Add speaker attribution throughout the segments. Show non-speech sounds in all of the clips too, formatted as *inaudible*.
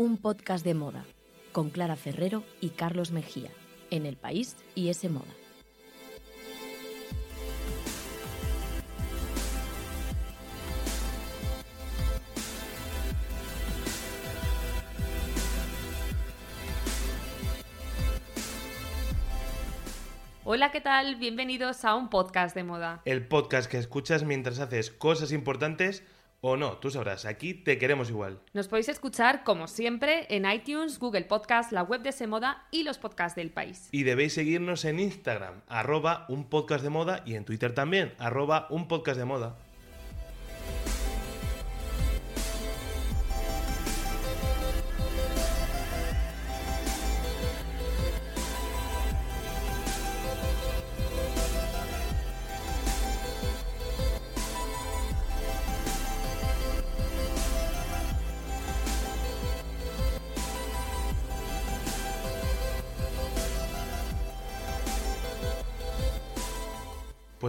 Speaker 1: un podcast de moda con Clara Ferrero y Carlos Mejía en El País y ese moda.
Speaker 2: Hola, ¿qué tal? Bienvenidos a un podcast de moda.
Speaker 3: El podcast que escuchas mientras haces cosas importantes o no, tú sabrás, aquí te queremos igual.
Speaker 2: Nos podéis escuchar, como siempre, en iTunes, Google Podcast, la web de Semoda y los podcasts del país.
Speaker 3: Y debéis seguirnos en Instagram, arroba un podcast de moda, y en Twitter también, arroba un podcast de moda.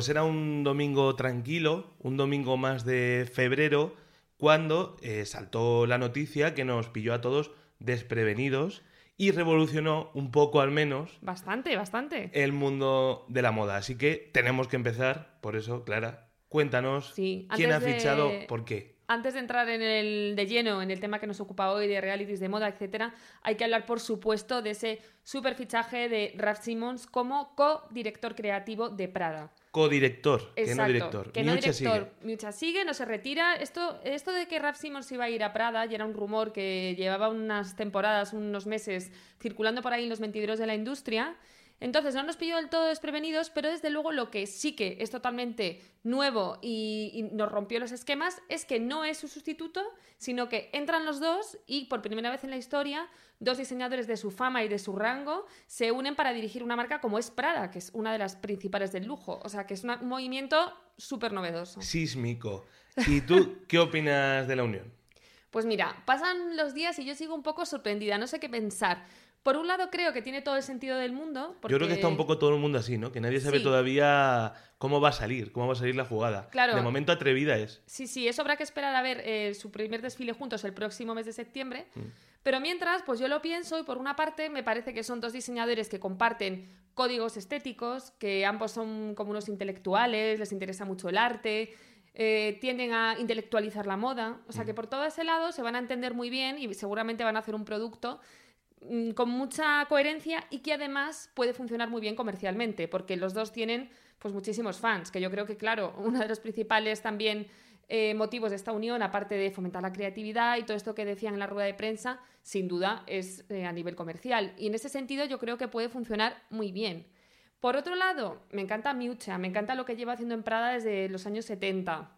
Speaker 3: Pues era un domingo tranquilo, un domingo más de febrero, cuando eh, saltó la noticia que nos pilló a todos desprevenidos y revolucionó un poco al menos
Speaker 2: Bastante, bastante.
Speaker 3: el mundo de la moda. Así que tenemos que empezar, por eso, Clara, cuéntanos
Speaker 2: Sí,
Speaker 3: quién ha
Speaker 2: de-
Speaker 3: fichado por qué.
Speaker 2: Antes de entrar en el de lleno en el tema que nos ocupa hoy de realities de moda, etcétera, hay que hablar, por supuesto, de ese super fichaje de Raf Simons como co-director creativo de Prada.
Speaker 3: Codirector, que no director.
Speaker 2: Que no
Speaker 3: Miucha
Speaker 2: director.
Speaker 3: sigue.
Speaker 2: Miucha sigue, no se retira. Esto, esto de que Raf Simons iba a ir a Prada ya era un rumor que llevaba unas temporadas, unos meses circulando por ahí en los mentideros de la industria. Entonces no nos pilló del todo desprevenidos, pero desde luego lo que sí que es totalmente nuevo y, y nos rompió los esquemas es que no es su sustituto, sino que entran los dos y por primera vez en la historia dos diseñadores de su fama y de su rango se unen para dirigir una marca como es Prada, que es una de las principales del lujo. O sea, que es una- un movimiento súper novedoso.
Speaker 3: Sísmico. ¿Y tú *laughs* qué opinas de la unión?
Speaker 2: Pues mira, pasan los días y yo sigo un poco sorprendida, no sé qué pensar. Por un lado creo que tiene todo el sentido del mundo.
Speaker 3: Yo creo que está un poco todo el mundo así, ¿no? Que nadie sabe
Speaker 2: Sí.
Speaker 3: todavía cómo va a salir, cómo va a salir la jugada.
Speaker 2: Claro.
Speaker 3: De momento atrevida es.
Speaker 2: Sí, sí, eso habrá que esperar a ver eh, su primer desfile juntos el próximo mes de septiembre.
Speaker 3: Mm.
Speaker 2: Pero mientras, pues yo lo pienso y por una parte me parece que son dos diseñadores que comparten códigos estéticos, que ambos son como unos intelectuales, les interesa mucho el arte, eh, tienden a intelectualizar la moda. O sea que por todo ese lado se van a entender muy bien y seguramente van a hacer un producto mm, con mucha coherencia y que además puede funcionar muy bien comercialmente, porque los dos tienen pues muchísimos fans, que yo creo que claro, *laughs* uno de los principales también eh, motivos de esta unión, aparte de fomentar la creatividad y todo esto que decían en la rueda de prensa, sin duda es eh, a nivel comercial. Y en ese sentido yo creo que puede funcionar muy bien. Por otro lado, me encanta Miucha, me encanta lo que lleva haciendo en Prada desde los años 70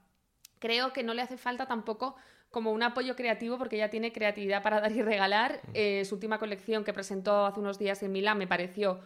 Speaker 2: creo que no le hace falta tampoco como un apoyo creativo porque ya tiene creatividad para *laughs* dar y regalar. Eh, su última colección que presentó hace unos días en Milán me pareció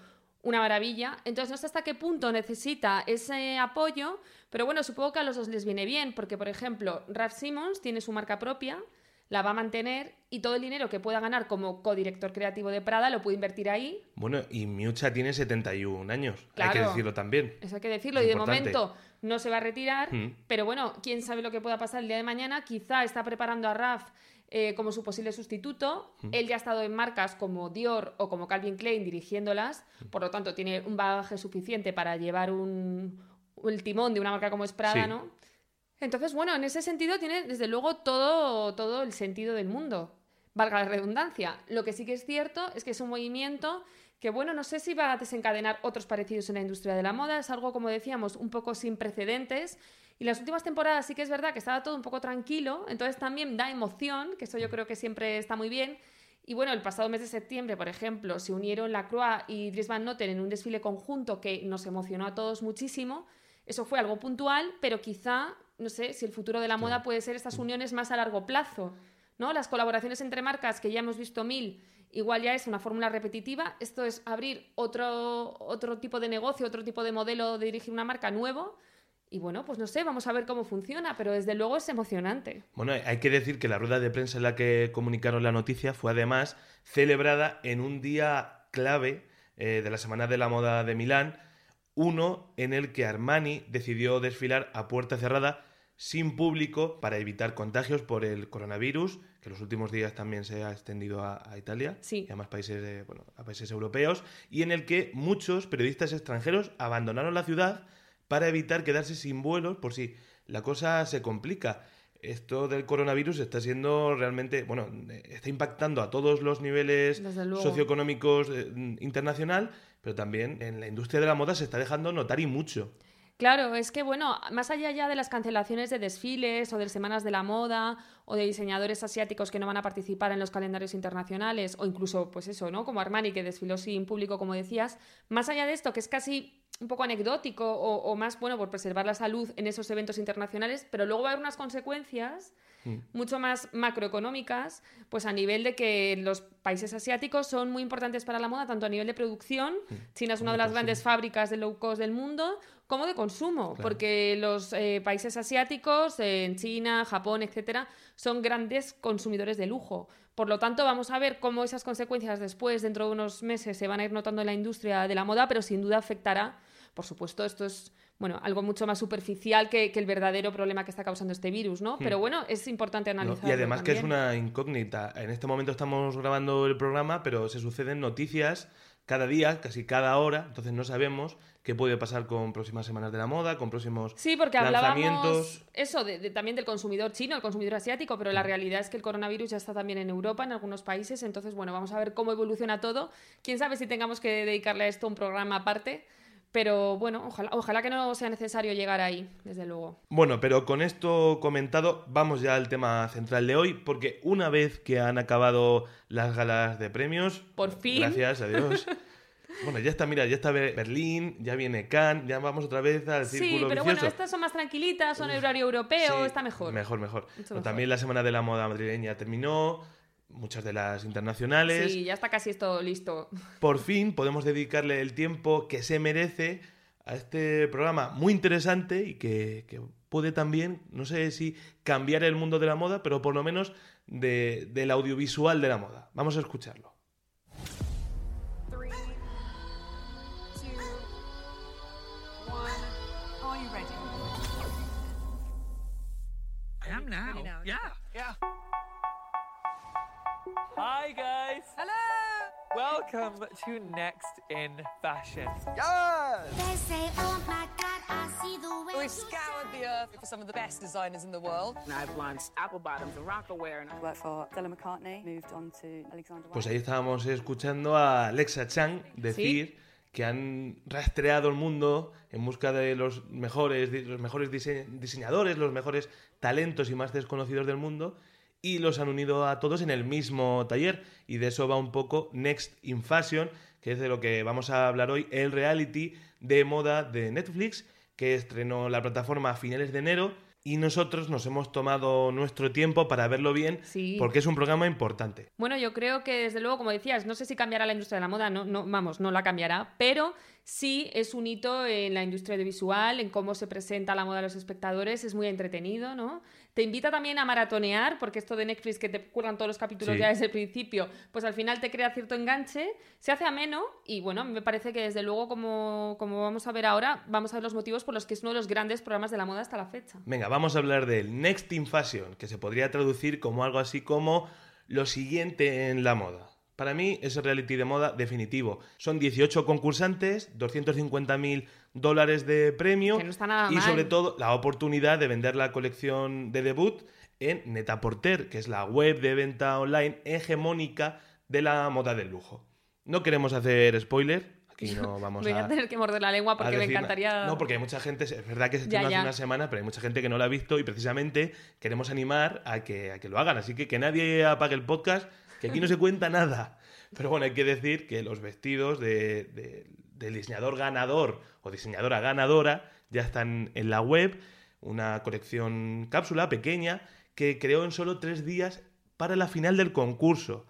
Speaker 2: una maravilla. Entonces no sé hasta qué punto necesita ese apoyo, pero bueno, supongo que a los dos les viene bien porque, por ejemplo, Raf Simons tiene su marca propia, la va a mantener y todo el dinero que pueda ganar como codirector creativo de Prada lo puede invertir ahí.
Speaker 3: Bueno, y Miucha tiene 71 años, hay que decirlo también.
Speaker 2: Eso hay que decirlo.
Speaker 3: Es
Speaker 2: y de momento no se va a retirar.
Speaker 3: Mm.
Speaker 2: Pero bueno, quién sabe lo que pueda pasar el día de mañana. Quizá está preparando a Raf eh, como su posible sustituto.
Speaker 3: Mm.
Speaker 2: Él ya ha estado en marcas como Dior o como Calvin Klein dirigiéndolas.
Speaker 3: Mm.
Speaker 2: Por lo tanto, tiene un bagaje suficiente para llevar un, el timón de una marca como es Prada,
Speaker 3: Sí.
Speaker 2: ¿no? Entonces, bueno, en ese sentido tiene desde luego todo, todo el sentido del mundo. Valga la redundancia. Lo que sí que es cierto es que es un movimiento que, bueno, no sé si va a desencadenar otros parecidos en la industria de la moda. Es algo, como decíamos, un poco sin precedentes. Y las últimas temporadas sí que es verdad que estaba todo un poco tranquilo. Entonces también da emoción, que eso yo creo que siempre está muy bien. Y bueno, el pasado mes de septiembre, por ejemplo, se unieron Lacroix y Dries Van Noten en un desfile conjunto que nos emocionó a todos muchísimo. Eso fue algo puntual, pero quizá, no sé, si el futuro de la moda puede ser estas uniones más a largo plazo, ¿no? Las colaboraciones entre marcas, que ya hemos visto mil, igual ya es una fórmula repetitiva. Esto es abrir otro, otro tipo de negocio, otro tipo de modelo de dirigir una marca nuevo. Y bueno, pues no sé, vamos a ver cómo funciona, pero desde luego es emocionante.
Speaker 3: Bueno, hay que decir que la rueda de prensa en la que comunicaron la noticia fue además celebrada en un día clave eh, de la Semana de la Moda de Milán, uno en el que Armani decidió desfilar a puerta cerrada sin público para evitar contagios por el coronavirus, que en los últimos días también se ha extendido a, Italia y a más países, bueno, a países europeos, y en el que muchos periodistas extranjeros abandonaron la ciudad para evitar quedarse sin vuelos por si la cosa se complica. Esto del coronavirus está siendo realmente, bueno, está impactando a todos los niveles socioeconómicos eh, internacional, pero también en la industria de la moda se está dejando notar y mucho.
Speaker 2: Claro, es que bueno, más allá ya de las cancelaciones de desfiles o de semanas de la moda o de diseñadores asiáticos que no van a participar en los calendarios internacionales o incluso pues eso, ¿no? Como Armani que desfiló sin público como decías, más allá de esto que es casi un poco anecdótico o, o más bueno por preservar la salud en esos eventos internacionales, pero luego va a haber unas consecuencias Mm. mucho más macroeconómicas, pues a nivel de que los países asiáticos son muy importantes para la moda, tanto a nivel de producción, mm. China es una de las grandes fábricas de low cost del mundo, como de consumo, porque los eh, países asiáticos, en China, Japón, etcétera, son grandes consumidores de lujo. Por lo tanto, vamos a ver cómo esas consecuencias después, dentro de unos meses, se van a ir notando en la industria de la moda, pero sin duda afectará. Por supuesto, esto es bueno, algo mucho más superficial que, el verdadero problema que está causando este virus, ¿no? Pero hmm. bueno, es importante analizarlo.
Speaker 3: y además que es una incógnita. En este momento estamos grabando el programa, pero se suceden noticias cada día, casi cada hora, entonces no sabemos qué puede pasar con próximas semanas de la moda, con próximos
Speaker 2: Sí, porque hablábamos eso de, también del consumidor chino, el consumidor asiático, pero la hmm. realidad es que el coronavirus ya está también en Europa, en algunos países, entonces bueno, vamos a ver cómo evoluciona todo. Quién sabe si tengamos que dedicarle a esto un programa aparte pero bueno, ojalá, ojalá que no sea necesario llegar ahí, desde luego.
Speaker 3: Bueno, pero con esto comentado, vamos ya al tema central de hoy, porque una vez que han acabado las galas de premios,
Speaker 2: por fin,
Speaker 3: gracias a Dios. *laughs* Bueno, ya está, mira, ya está Berlín, ya viene Cannes, ya vamos otra vez al círculo
Speaker 2: Sí, pero bueno, estas son más tranquilitas, son el horario europeo, está mejor.
Speaker 3: Mejor, mejor. También la Semana de la Moda madrileña terminó, muchas de las internacionales.
Speaker 2: Sí, ya está casi esto listo.
Speaker 3: Por fin podemos dedicarle el tiempo que se merece a este programa muy interesante y que, puede también, no sé si cambiar el mundo de la moda, pero por lo menos del audiovisual de la moda. Vamos a escucharlo.
Speaker 4: Hi guys.
Speaker 5: Hello.
Speaker 4: Welcome to Next in Fashion.
Speaker 5: Yes. They say, oh my God, I see the way. We've scoured the earth for some of the best designers in the world.
Speaker 6: And I've launched Apple Bottoms and Rockaware. And I worked for Stella McCartney. Moved on to Alexander.
Speaker 3: Pues ahí estábamos escuchando a Alexa Chang decir. ¿Sí? que han rastreado el mundo en busca de los mejores, los mejores diseñadores, los mejores talentos y más desconocidos del mundo y los han unido a todos en el mismo taller. Y de eso va un poco Next in Fashion, que es de lo que vamos a hablar hoy, el reality de moda de Netflix, que estrenó la plataforma a finales de enero. Y nosotros nos hemos tomado nuestro tiempo para verlo bien, porque es un programa importante.
Speaker 2: Bueno, yo creo que desde luego, como decías, no sé si cambiará la industria de la moda, no, no, vamos, no la cambiará, pero sí es un hito en la industria audiovisual, en cómo se presenta la moda a los espectadores, es muy entretenido, ¿no? Te invita también a maratonear, porque esto de Netflix que te curan todos los capítulos ya desde el principio, pues al final te crea cierto enganche, se hace ameno y bueno, me parece que desde luego, como, como vamos a ver ahora, vamos a ver los motivos por los que es uno de los grandes programas de la moda hasta la fecha.
Speaker 3: Venga, vamos a hablar del Next in Fashion, que se podría traducir como algo así como lo siguiente en la moda. Para mí es el reality de moda definitivo. Son 18 concursantes, 250.000 dólares de premio y sobre todo la oportunidad de vender la colección de debut en Netaporter, que es la web de venta online hegemónica de la moda del lujo. No queremos hacer spoiler, aquí no *laughs* vamos
Speaker 2: Voy a, tener que morder la lengua porque me encantaría.
Speaker 3: No, porque hay mucha gente, es verdad que se tiene hace una semana, pero hay mucha gente que no la ha visto y precisamente queremos animar a que, a que lo hagan. Así que que nadie apague el podcast, que aquí no se cuenta nada. Pero bueno, hay que decir que los vestidos de, del diseñador ganador o diseñadora ganadora ya están en la web, una colección cápsula pequeña que creó en solo tres días para la final del concurso.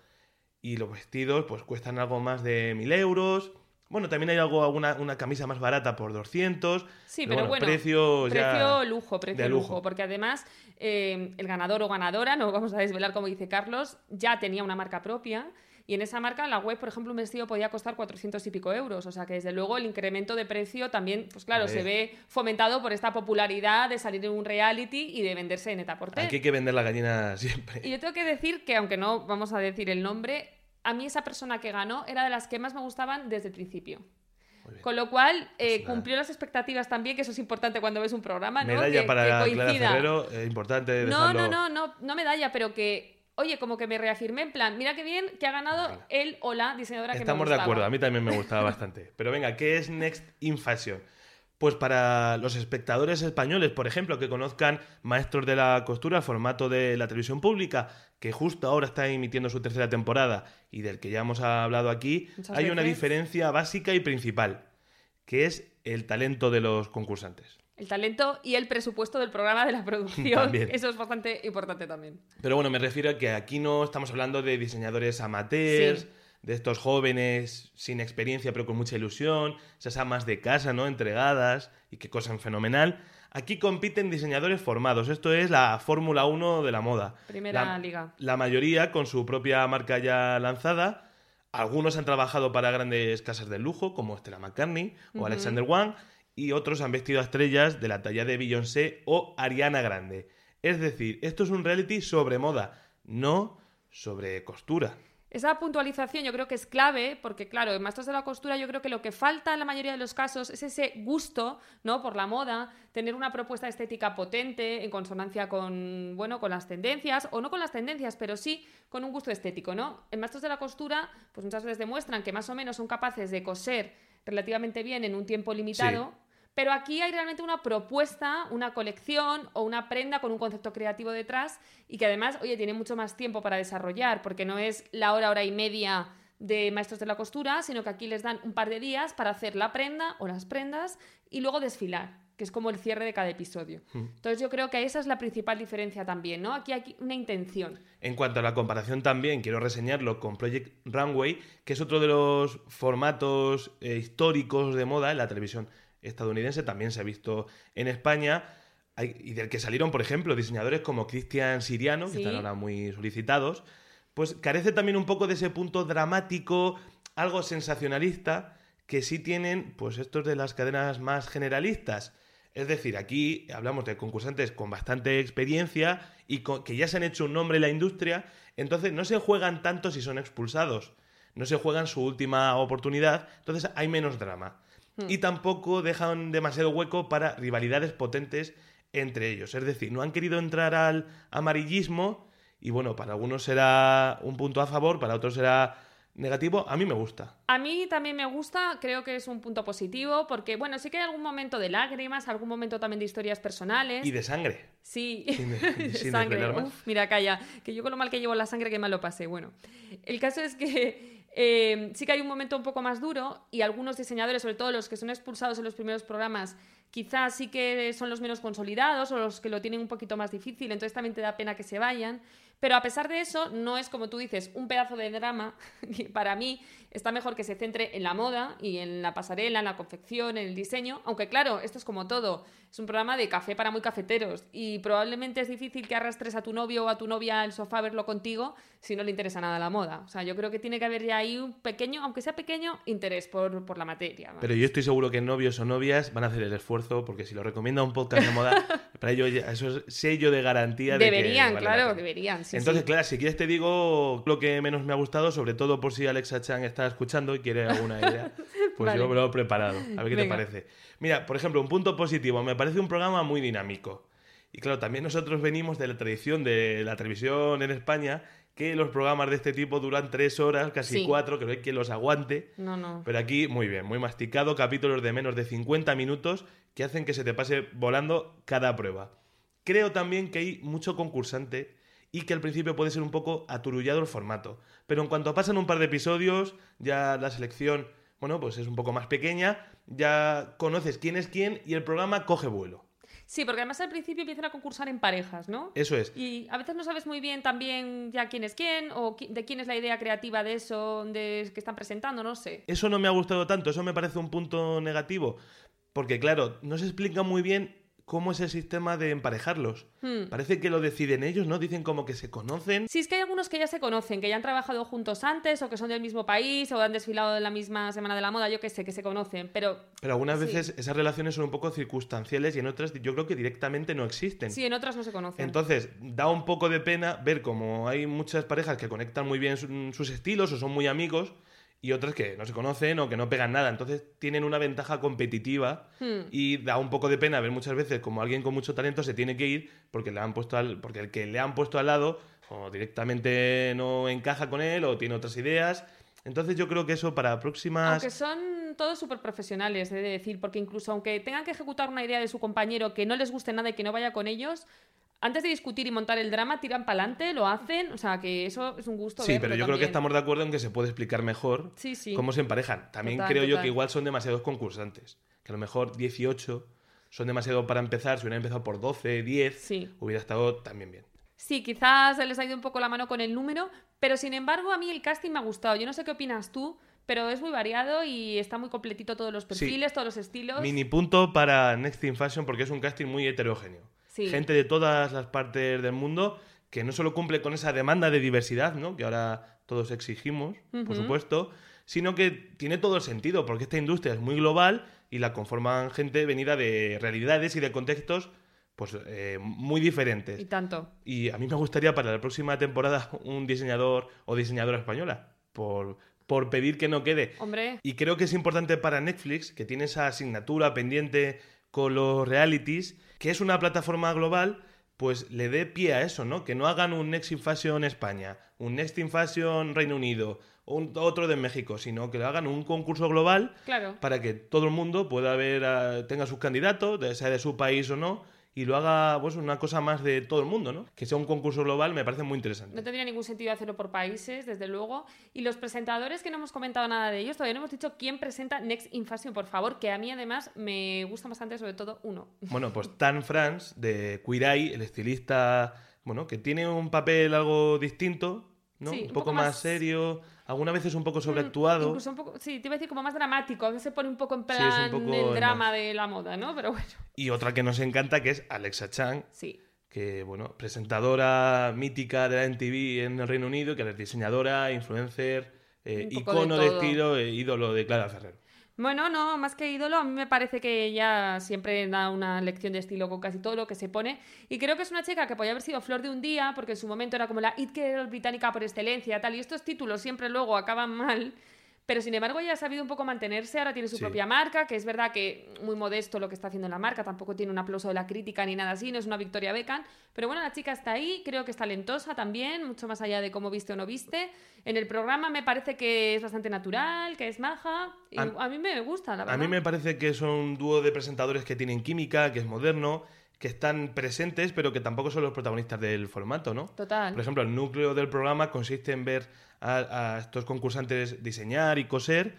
Speaker 3: Y los vestidos pues cuestan algo más de mil euros. Bueno, también hay algo, alguna, una camisa más barata por 200.
Speaker 2: Sí, pero, bueno, precio, precio lujo, precio lujo. Porque además eh, el ganador o ganadora, no vamos a desvelar como dice Carlos, ya tenía una marca propia Y en esa marca, en la web, por ejemplo, un vestido podía costar 400 y pico euros. O sea que desde luego el incremento de precio también, pues claro, se ve fomentado por esta popularidad de salir en un reality y de venderse en Etaporte.
Speaker 3: Aquí hay que vender la gallina siempre.
Speaker 2: Y yo tengo que decir que, aunque no vamos a decir el nombre, a mí esa persona que ganó era de las que más me gustaban desde el principio. Con lo cual, eh,
Speaker 3: Pues
Speaker 2: cumplió las expectativas también, que eso es importante cuando ves un programa, ¿no?
Speaker 3: Medalla
Speaker 2: que,
Speaker 3: para
Speaker 2: que
Speaker 3: Clara
Speaker 2: coincida.
Speaker 3: Ferrero, eh, importante
Speaker 2: No,
Speaker 3: dejarlo...
Speaker 2: no, no, no, no medalla, pero que, oye, como que me reafirmé en plan, mira qué bien que ha ganado
Speaker 3: Venga.
Speaker 2: él o la diseñadora que me
Speaker 3: Estamos de
Speaker 2: gustaba.
Speaker 3: acuerdo, a mí también me *laughs* gustaba bastante. Pero venga, ¿qué es Next in Fashion? Pues para los espectadores españoles, por ejemplo, que conozcan Maestros de la Costura, formato de la televisión pública, que justo ahora está emitiendo su tercera temporada y del que ya hemos hablado aquí,
Speaker 2: Muchas
Speaker 3: hay una diferencia básica y principal, que es el talento de los concursantes.
Speaker 2: El talento y el presupuesto del programa de la producción. *laughs*
Speaker 3: También.
Speaker 2: Eso es bastante importante también.
Speaker 3: Pero bueno, me refiero a que aquí no estamos hablando de diseñadores amateurs,
Speaker 2: Sí.
Speaker 3: de estos jóvenes sin experiencia pero con mucha ilusión, esas amas de casa, ¿no? Entregadas y que cosan fenomenal. Aquí compiten diseñadores formados. Esto es la Fórmula 1 de la moda.
Speaker 2: Primera
Speaker 3: La-
Speaker 2: liga.
Speaker 3: La mayoría con su propia marca ya lanzada. Algunos han trabajado para grandes casas de lujo como Stella McCartney o Alexander Wang y otros han vestido a estrellas de la talla de Beyoncé o Ariana Grande. Es decir, esto es un reality sobre moda, no sobre costura.
Speaker 2: Esa puntualización yo creo que es clave porque, claro, en Maestros de la Costura yo creo que lo que falta en la mayoría de los casos es ese gusto ¿no? por la moda, tener una propuesta estética potente en consonancia con, bueno, con las tendencias, o no con las tendencias, pero sí con un gusto estético. ¿no? En Maestros de la Costura pues muchas veces demuestran que más o menos son capaces de coser relativamente bien en un tiempo limitado. Pero aquí hay realmente una propuesta, una colección o una prenda con un concepto creativo detrás y que además, oye, tiene mucho más tiempo para desarrollar, porque no es la hora, hora y media de maestros de la costura, sino que aquí les dan un par de días para hacer la prenda o las prendas y luego desfilar, que es como el cierre de cada episodio. Entonces yo creo que esa es la principal diferencia también, ¿no? Aquí hay una intención.
Speaker 3: En cuanto a la comparación también, quiero reseñarlo con Project Runway, que es otro de los formatos eh, históricos de moda en la televisión estadounidense, también se ha visto en España, Hay- y del que salieron, por ejemplo, diseñadores como Cristian Siriano, que están ahora muy solicitados, pues carece también un poco de ese punto dramático, algo sensacionalista, que sí tienen pues estos de las cadenas más generalistas. Es decir, aquí hablamos de concursantes con bastante experiencia y que ya se han hecho un nombre en la industria, entonces no se juegan tanto si son expulsados, no se juegan su última oportunidad, entonces hay menos drama. Y tampoco dejan demasiado hueco para rivalidades potentes entre ellos. Es decir, no han querido entrar al amarillismo y bueno, para algunos será un punto a favor, para otros será negativo. A mí me gusta.
Speaker 2: A mí también me gusta, creo que es un punto positivo, porque bueno, sí que hay algún momento de lágrimas, algún momento también de historias personales.
Speaker 3: Y de sangre.
Speaker 2: Sí,
Speaker 3: Sin de- *laughs* sin
Speaker 2: sangre. Uf, mira, calla, que yo con lo mal que llevo la sangre, que mal lo pasé. Bueno, el caso es que eh, sí que hay un momento un poco más duro y algunos diseñadores, sobre todo los que son expulsados en los primeros programas, quizás sí que son los menos consolidados o los que lo tienen un poquito más difícil, entonces también te da pena que se vayan. Pero a pesar de eso, no es como tú dices, un pedazo de drama. *laughs* que Para mí está mejor que se centre en la moda y en la pasarela, en la confección, en el diseño. Aunque claro, esto es como todo. Es un programa de café para muy cafeteros y probablemente es difícil que arrastres a tu novio o a tu novia al sofá a verlo contigo si no le interesa nada la moda. O sea, yo creo que tiene que haber ya ahí un pequeño, aunque sea pequeño, interés por, por la materia. ¿vale?
Speaker 3: Pero yo estoy seguro que novios o novias van a hacer el esfuerzo, porque si lo recomienda un podcast de moda, *laughs* para ello eso es sello de garantía de que
Speaker 2: deberían,
Speaker 3: vale la
Speaker 2: claro, deberían. Sí,
Speaker 3: Entonces,
Speaker 2: sí.
Speaker 3: Clara, si quieres te digo lo que menos me ha gustado, sobre todo por si Alexa Chan está escuchando y quiere alguna idea. *laughs* Pues
Speaker 2: Vale.
Speaker 3: yo me lo he preparado. A ver qué te parece. Mira, por ejemplo, un punto positivo. Me parece un programa muy dinámico. Y claro, también nosotros venimos de la tradición de la televisión en España, que los programas de este tipo duran tres horas, casi
Speaker 2: Sí.
Speaker 3: cuatro, que no hay quien los aguante.
Speaker 2: No, no.
Speaker 3: Pero aquí, muy bien, muy masticado, capítulos de menos de 50 minutos que hacen que se te pase volando cada prueba. Creo también que hay mucho concursante y que al principio puede ser un poco aturullado el formato. Pero en cuanto pasan un par de episodios, ya la selección, bueno, pues es un poco más pequeña, ya conoces quién es quién y el programa coge vuelo.
Speaker 2: Sí, porque además al principio empiezan a concursar en parejas, ¿no?
Speaker 3: Eso es.
Speaker 2: Y a veces no sabes muy bien también ya quién es quién o de quién es la idea creativa de eso de, que están presentando, no sé.
Speaker 3: Eso no me ha gustado tanto, eso me parece un punto negativo, porque claro, no se explica muy bien cómo es el sistema de emparejarlos.
Speaker 2: Hmm.
Speaker 3: Parece que lo deciden ellos, ¿no? Dicen como que se conocen.
Speaker 2: Sí, es que hay algunos que ya se conocen, que ya han trabajado juntos antes o que son del mismo país o han desfilado en la misma semana de la moda, yo qué sé, que se conocen, pero
Speaker 3: Pero algunas
Speaker 2: Sí.
Speaker 3: veces esas relaciones son un poco circunstanciales y en otras yo creo que directamente no existen.
Speaker 2: sí, en otras no se conocen.
Speaker 3: Entonces, da un poco de pena ver como hay muchas parejas que conectan muy bien su- sus estilos o son muy amigos y otras que no se conocen o que no pegan nada. Entonces, tienen una ventaja competitiva
Speaker 2: Hmm.
Speaker 3: y da un poco de pena ver muchas veces como alguien con mucho talento se tiene que ir porque le han puesto al, porque el que le han puesto al lado o directamente no encaja con él o tiene otras ideas. Entonces, yo creo que eso para próximas
Speaker 2: Aunque son todos súper profesionales, he de decir, porque incluso aunque tengan que ejecutar una idea de su compañero que no les guste nada y que no vaya con ellos, antes de discutir y montar el drama, tiran para adelante, lo hacen, o sea que eso es un gusto.
Speaker 3: Sí,
Speaker 2: verlo
Speaker 3: pero yo creo que estamos de acuerdo en que se puede explicar mejor
Speaker 2: Sí, sí.
Speaker 3: cómo se emparejan. También
Speaker 2: Total,
Speaker 3: creo yo que igual son demasiados concursantes. Que a lo mejor 18 son demasiado para empezar. Si hubieran empezado por 12, 10,
Speaker 2: Sí.
Speaker 3: hubiera estado también bien.
Speaker 2: Sí, quizás les ha ido un poco la mano con el número, pero sin embargo a mí el casting me ha gustado. Yo no sé qué opinas tú, pero es muy variado y está muy completito todos los perfiles, todos los estilos.
Speaker 3: Mini punto para Next in Fashion porque es un casting muy heterogéneo.
Speaker 2: Sí.
Speaker 3: Gente de todas las partes del mundo que no solo cumple con esa demanda de diversidad, ¿no? Que ahora todos exigimos, por supuesto, sino que tiene todo el sentido porque esta industria es muy global y la conforman gente venida de realidades y de contextos pues eh, muy diferentes.
Speaker 2: Y tanto.
Speaker 3: Y a mí me gustaría para la próxima temporada un diseñador o diseñadora española, por, por pedir que no quede.
Speaker 2: Hombre,
Speaker 3: Y creo que es importante para Netflix, que tiene esa asignatura pendiente con los realities, que es una plataforma global, pues le dé pie a eso, ¿no? Que no hagan un Next in Fashion España, un Next in Fashion Reino Unido, un, otro de México, sino que lo hagan un concurso global
Speaker 2: claro.
Speaker 3: para que todo el mundo pueda ver, a- tenga sus candidatos, sea de su país o no, y lo haga pues una cosa más de todo el mundo, ¿no? Que sea un concurso global me parece muy interesante.
Speaker 2: No tendría ningún sentido hacerlo por países, desde luego. Y los presentadores, que no hemos comentado nada de ellos, todavía no hemos dicho quién presenta Next in Fashion, por favor, que a mí además me gusta bastante, sobre todo uno.
Speaker 3: Bueno, pues Tan France de Queer Eye, el estilista, bueno, que tiene un papel algo distinto, ¿no?
Speaker 2: Sí,
Speaker 3: un, poco,
Speaker 2: poco
Speaker 3: más,
Speaker 2: más-
Speaker 3: serio, algunas veces un poco
Speaker 2: Mm,
Speaker 3: sobreactuado.
Speaker 2: Incluso un poco, sí, te iba a decir como más dramático, a veces se pone un poco en
Speaker 3: Sí,
Speaker 2: plan
Speaker 3: poco
Speaker 2: el drama
Speaker 3: más.
Speaker 2: de la moda, ¿no? Pero bueno,
Speaker 3: Y otra que nos encanta que es Alexa Chang,
Speaker 2: sí.
Speaker 3: que, bueno, presentadora mítica de la MTV en el Reino Unido, que es diseñadora, influencer, eh,
Speaker 2: de
Speaker 3: icono de, estilo, e ídolo de Clara Ferrero.
Speaker 2: Bueno, no, más que ídolo, a mí me parece que ella siempre da una lección de estilo con casi todo lo que se pone. Y creo que es una chica que podía haber sido flor de un día, porque en su momento era como la It Girl británica por excelencia, tal. Y estos títulos siempre luego acaban mal. Pero sin embargo, ella ha sabido un poco mantenerse, ahora tiene su
Speaker 3: Sí.
Speaker 2: propia marca, que es verdad que muy modesto lo que está haciendo en la marca, tampoco tiene un aplauso de la crítica ni nada así, no es una Victoria Beckham. Pero bueno, la chica está ahí, creo que es talentosa también, mucho más allá de cómo viste o no viste. En el programa me parece que es bastante natural, que es maja, y
Speaker 3: A-
Speaker 2: a, mí me gusta, la verdad.
Speaker 3: A mí me parece que son un dúo de presentadores que tienen química, que es moderno, que están presentes, pero que tampoco son los protagonistas del formato, ¿no?
Speaker 2: Total.
Speaker 3: Por ejemplo, el núcleo del programa consiste en ver a, a estos concursantes diseñar y coser,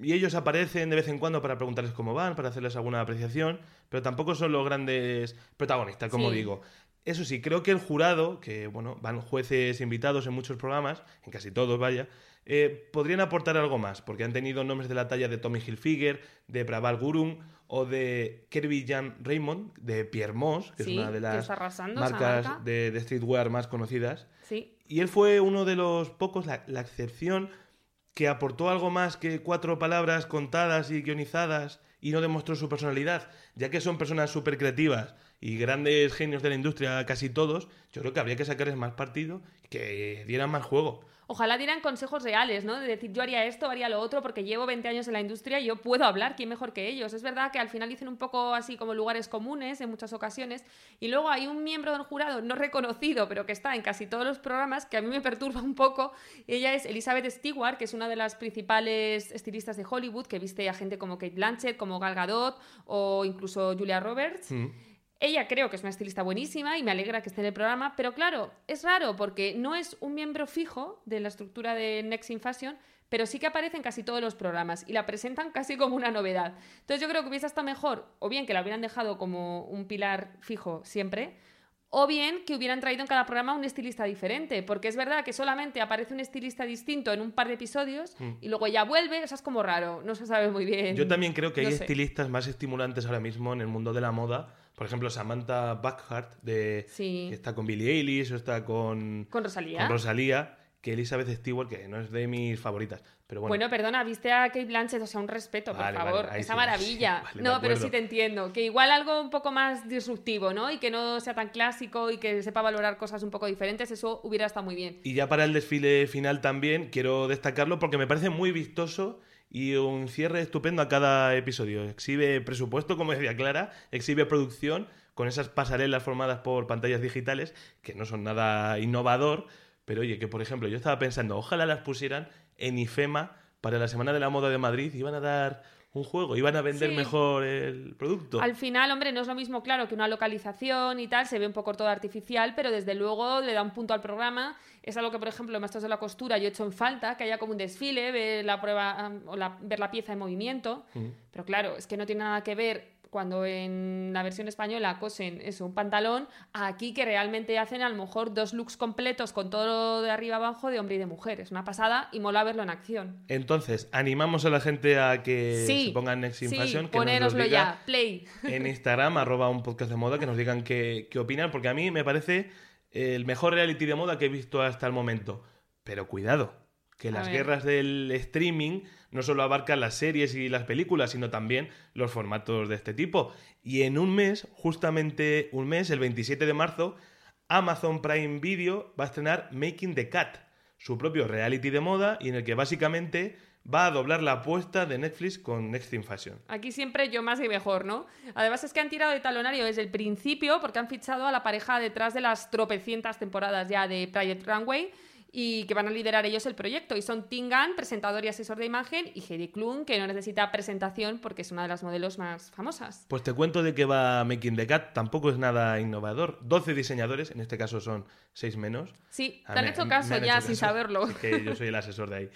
Speaker 3: y ellos aparecen de vez en cuando para preguntarles cómo van, para hacerles alguna apreciación, pero tampoco son los grandes protagonistas, como
Speaker 2: Sí.
Speaker 3: digo. Eso sí, creo que el jurado, que bueno, van jueces invitados en muchos programas, en casi todos, vaya, eh, podrían aportar algo más, porque han tenido nombres de la talla de Tommy Hilfiger, de Praval Gurung o de Kirby Jan Raymond, de Pierre Moss, que
Speaker 2: Sí,
Speaker 3: es una de las marcas
Speaker 2: marca.
Speaker 3: de, de streetwear más conocidas.
Speaker 2: Sí.
Speaker 3: Y él fue uno de los pocos, la, la excepción, que aportó algo más que cuatro palabras contadas y guionizadas y no demostró su personalidad, ya que son personas súper creativas y grandes genios de la industria, casi todos, yo creo que habría que sacarles más partido y que dieran más juego.
Speaker 2: Ojalá dieran consejos reales, ¿no? De decir, yo haría esto, haría lo otro, porque llevo 20 años en la industria y yo puedo hablar, ¿quién mejor que ellos? Es verdad que al final dicen un poco así como lugares comunes en muchas ocasiones, y luego hay un miembro del jurado no reconocido, pero que está en casi todos los programas, que a mí me perturba un poco. Ella es Elizabeth Stewart, que es una de las principales estilistas de Hollywood, que viste a gente como Kate Blanchett, como Gal Gadot o incluso Julia Roberts.
Speaker 3: Mm.
Speaker 2: Ella creo que es una estilista buenísima y me alegra que esté en el programa, pero claro, es raro porque no es un miembro fijo de la estructura de Next in Fashion, pero sí que aparece en casi todos los programas y la presentan casi como una novedad. Entonces yo creo que hubiese estado mejor, o bien que la hubieran dejado como un pilar fijo siempre, o bien que hubieran traído en cada programa un estilista diferente, porque es verdad que solamente aparece un estilista distinto en un par de episodios y luego ya vuelve, o sea, es como raro, no se sabe muy bien.
Speaker 3: Mm. Yo también creo que hay
Speaker 2: sé.
Speaker 3: estilistas más estimulantes ahora mismo en el mundo de la moda Por ejemplo, Samantha Buckhart, de,
Speaker 2: Sí.
Speaker 3: que está con Billie Eilish o está con,
Speaker 2: Con Rosalía.
Speaker 3: con Rosalía, que Elizabeth Stewart, que no es de mis favoritas. Pero bueno,
Speaker 2: Bueno, perdona, viste a Kate Blanchett, o sea, un respeto, por
Speaker 3: Vale,
Speaker 2: favor, esa
Speaker 3: sí,
Speaker 2: maravilla.
Speaker 3: sí, *laughs* vale, de
Speaker 2: no, pero sí te entiendo, que igual algo un poco más disruptivo, ¿no? Y que no sea tan clásico y que sepa valorar cosas un poco diferentes, eso hubiera estado muy bien.
Speaker 3: Y ya para el desfile final también quiero destacarlo porque me parece muy vistoso y un cierre estupendo a cada episodio. Exhibe presupuesto, como decía Clara, exhibe producción con esas pasarelas formadas por pantallas digitales que no son nada innovador, pero oye, que por ejemplo yo estaba pensando, ojalá las pusieran en IFEMA para la Semana de la Moda de Madrid, iban a dar un juego, iban a vender
Speaker 2: Sí.
Speaker 3: mejor el producto.
Speaker 2: Al final, hombre, no es lo mismo, claro, que una localización y tal, se ve un poco todo artificial, pero desde luego le da un punto al programa. Es algo que, por ejemplo, en Maestros de la Costura yo he hecho en falta, que haya como un desfile, ver la prueba o la- ver la pieza en movimiento. Pero claro, es que no tiene nada que ver cuando en la versión española cosen eso, un pantalón, aquí que realmente hacen a lo mejor dos looks completos con todo de arriba abajo de hombre y de mujer. Es una pasada y mola verlo en acción.
Speaker 3: Entonces, animamos a la gente a que
Speaker 2: sí,
Speaker 3: se pongan Next in
Speaker 2: sí,
Speaker 3: Fashion, que nos diga
Speaker 2: ya, play.
Speaker 3: en *laughs* Instagram, arroba un podcast de moda, que nos digan qué, qué opinan, porque a mí me parece el mejor reality de moda que he visto hasta el momento. Pero cuidado, que las guerras del streaming no solo abarcan las series y las películas, sino también los formatos de este tipo. Y en un mes, justamente un mes, el 27 de marzo, Amazon Prime Video va a estrenar Making the Cat, su propio reality de moda y en el que básicamente va a doblar la apuesta de Netflix con Next in Fashion.
Speaker 2: Aquí siempre yo más y mejor, ¿no? Además es que han tirado de talonario desde el principio porque han fichado a la pareja detrás de las tropecientas temporadas ya de Project Runway y que van a liderar ellos el proyecto. Y son Tingan, presentador y asesor de imagen, y Heidi Klum, que no necesita presentación porque es una de las modelos más famosas.
Speaker 3: Pues te cuento de qué va Making the Cat, tampoco es nada innovador. 12 diseñadores, en este caso son 6 menos.
Speaker 2: Sí,
Speaker 3: Ah,
Speaker 2: te han
Speaker 3: me-
Speaker 2: hecho caso
Speaker 3: han
Speaker 2: ya
Speaker 3: hecho
Speaker 2: sin
Speaker 3: caso,
Speaker 2: saberlo.
Speaker 3: que yo soy el asesor de ahí.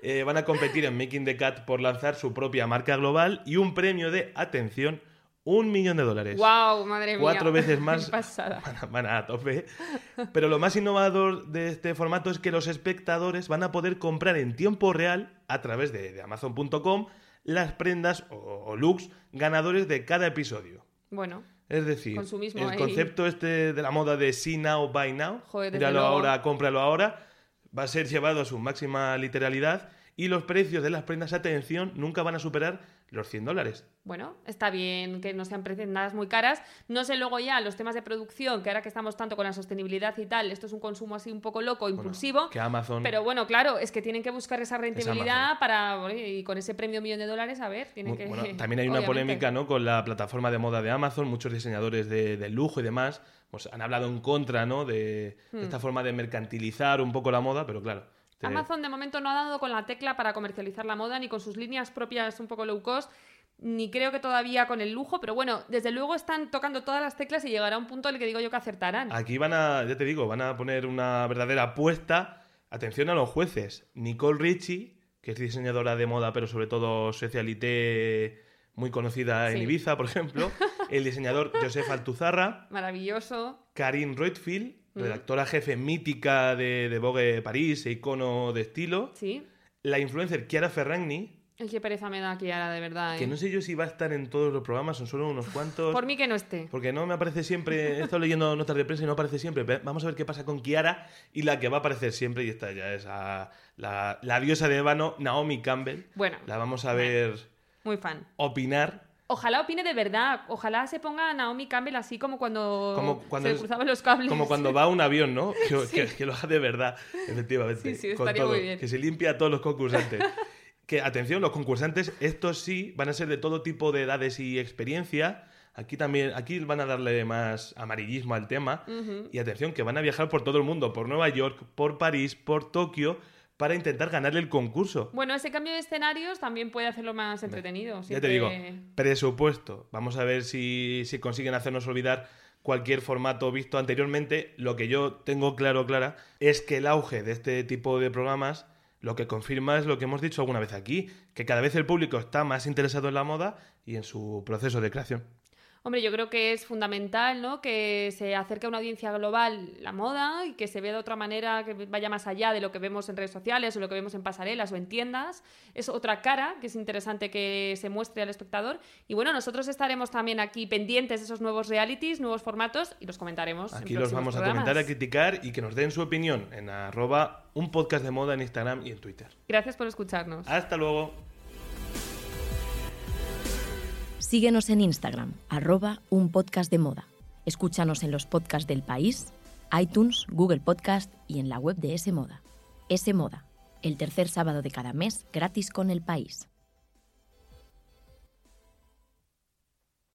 Speaker 3: Eh, van a competir en Making the Cat por lanzar su propia marca global y un premio de, atención, un millón de dólares.
Speaker 2: ¡Wow! Madre mía.
Speaker 3: Cuatro veces *laughs* más
Speaker 2: pasada. *laughs*
Speaker 3: van a, van a tope. Pero lo más innovador de este formato es que los espectadores van a poder comprar en tiempo real, a través de, de Amazon.com, las prendas o, o looks ganadores de cada episodio.
Speaker 2: Bueno,
Speaker 3: Es decir,
Speaker 2: Consumismo
Speaker 3: el
Speaker 2: ahí.
Speaker 3: concepto este de la moda de see now, buy now,
Speaker 2: Joder,
Speaker 3: míralo ahora, cómpralo ahora, va a ser llevado a su máxima literalidad y los precios de las prendas, atención, nunca van a superar los 100 dólares.
Speaker 2: Bueno, está bien que no sean prendas muy caras. No sé luego ya los temas de producción, que ahora que estamos tanto con la sostenibilidad y tal, esto es un consumo así un poco loco, impulsivo.
Speaker 3: que Amazon-
Speaker 2: Pero bueno, claro, es que tienen que buscar esa rentabilidad para. Y con ese premio millón de dólares, a ver, tienen que.
Speaker 3: Bueno, *laughs* también hay una
Speaker 2: obviamente.
Speaker 3: polémica ¿no? con la plataforma de moda de Amazon, muchos diseñadores de, de lujo y demás pues, han hablado en contra ¿no? de, de esta forma de mercantilizar un poco la moda, pero claro. Te-
Speaker 2: Hmm. Amazon de momento no ha dado con la tecla para comercializar la moda, ni con sus líneas propias un poco low cost, ni creo que todavía con el lujo, pero bueno, desde luego están tocando todas las teclas y llegará un punto en el que digo yo que acertarán.
Speaker 3: Aquí van a, ya te digo, van a poner una verdadera apuesta. Atención a los jueces. Nicole Richie, que es diseñadora de moda, pero sobre todo socialité muy conocida en. Ibiza, por ejemplo. *laughs* El diseñador Josef Altuzarra.
Speaker 2: Maravilloso.
Speaker 3: Karin Redfield,
Speaker 2: Mm.
Speaker 3: Redactora jefe mítica de, de Vogue París e icono de estilo.
Speaker 2: Sí.
Speaker 3: La influencer Chiara Ferragni,
Speaker 2: Ay, qué pereza me da ahora, de verdad.
Speaker 3: que
Speaker 2: ¿eh?
Speaker 3: no sé yo si va a estar en todos los programas, son solo unos cuantos.
Speaker 2: Por mí que no esté.
Speaker 3: Porque no me aparece siempre, he estado leyendo notas de prensa y no aparece siempre. Vamos a ver qué pasa con Kiara y la que va a aparecer siempre, y esta ya es a- la, la diosa de ébano, Naomi Campbell.
Speaker 2: Bueno,
Speaker 3: La vamos a ver
Speaker 2: muy fan.
Speaker 3: opinar.
Speaker 2: Ojalá opine de verdad. Ojalá se ponga a Naomi Campbell así como cuando,
Speaker 3: Como cuando
Speaker 2: se
Speaker 3: es-
Speaker 2: cruzaban los cables.
Speaker 3: Como cuando va a un avión, ¿no? *laughs* Que, que- que lo haga de verdad, efectivamente.
Speaker 2: Sí, sí, estaría
Speaker 3: todo,
Speaker 2: muy bien.
Speaker 3: Que se limpia a todos los concursantes. que, atención, los concursantes, estos sí, van a ser de todo tipo de edades y experiencia. Aquí también, aquí van a darle más amarillismo al tema. Y atención, que van a viajar por todo el mundo, por Nueva York, por París, por Tokio, para intentar ganarle el concurso.
Speaker 2: Bueno, ese cambio de escenarios también puede hacerlo más entretenido.
Speaker 3: Ya te digo, presupuesto. Vamos a ver si, si consiguen hacernos olvidar cualquier formato visto anteriormente. Lo que yo tengo claro, Clara, es que el auge de este tipo de programas lo que confirma es lo que hemos dicho alguna vez aquí, que cada vez el público está más interesado en la moda y en su proceso de creación.
Speaker 2: Hombre, yo creo que es fundamental ¿no? que se acerque a una audiencia global la moda y que se vea de otra manera, que vaya más allá de lo que vemos en redes sociales o lo que vemos en pasarelas o en tiendas. Es otra cara que es interesante que se muestre al espectador. Y bueno, nosotros estaremos también aquí pendientes de esos nuevos realities, nuevos formatos y los comentaremos.
Speaker 3: Aquí los vamos a comentar, a criticar y que nos den su opinión en arroba un podcast de moda en Instagram y en Twitter.
Speaker 2: Gracias por escucharnos.
Speaker 3: Hasta luego.
Speaker 1: Síguenos en Instagram, arroba un podcast de moda. Escúchanos en los podcasts del país, iTunes, Google Podcast y en la web de S Moda. S Moda, el tercer sábado de cada mes gratis con el país.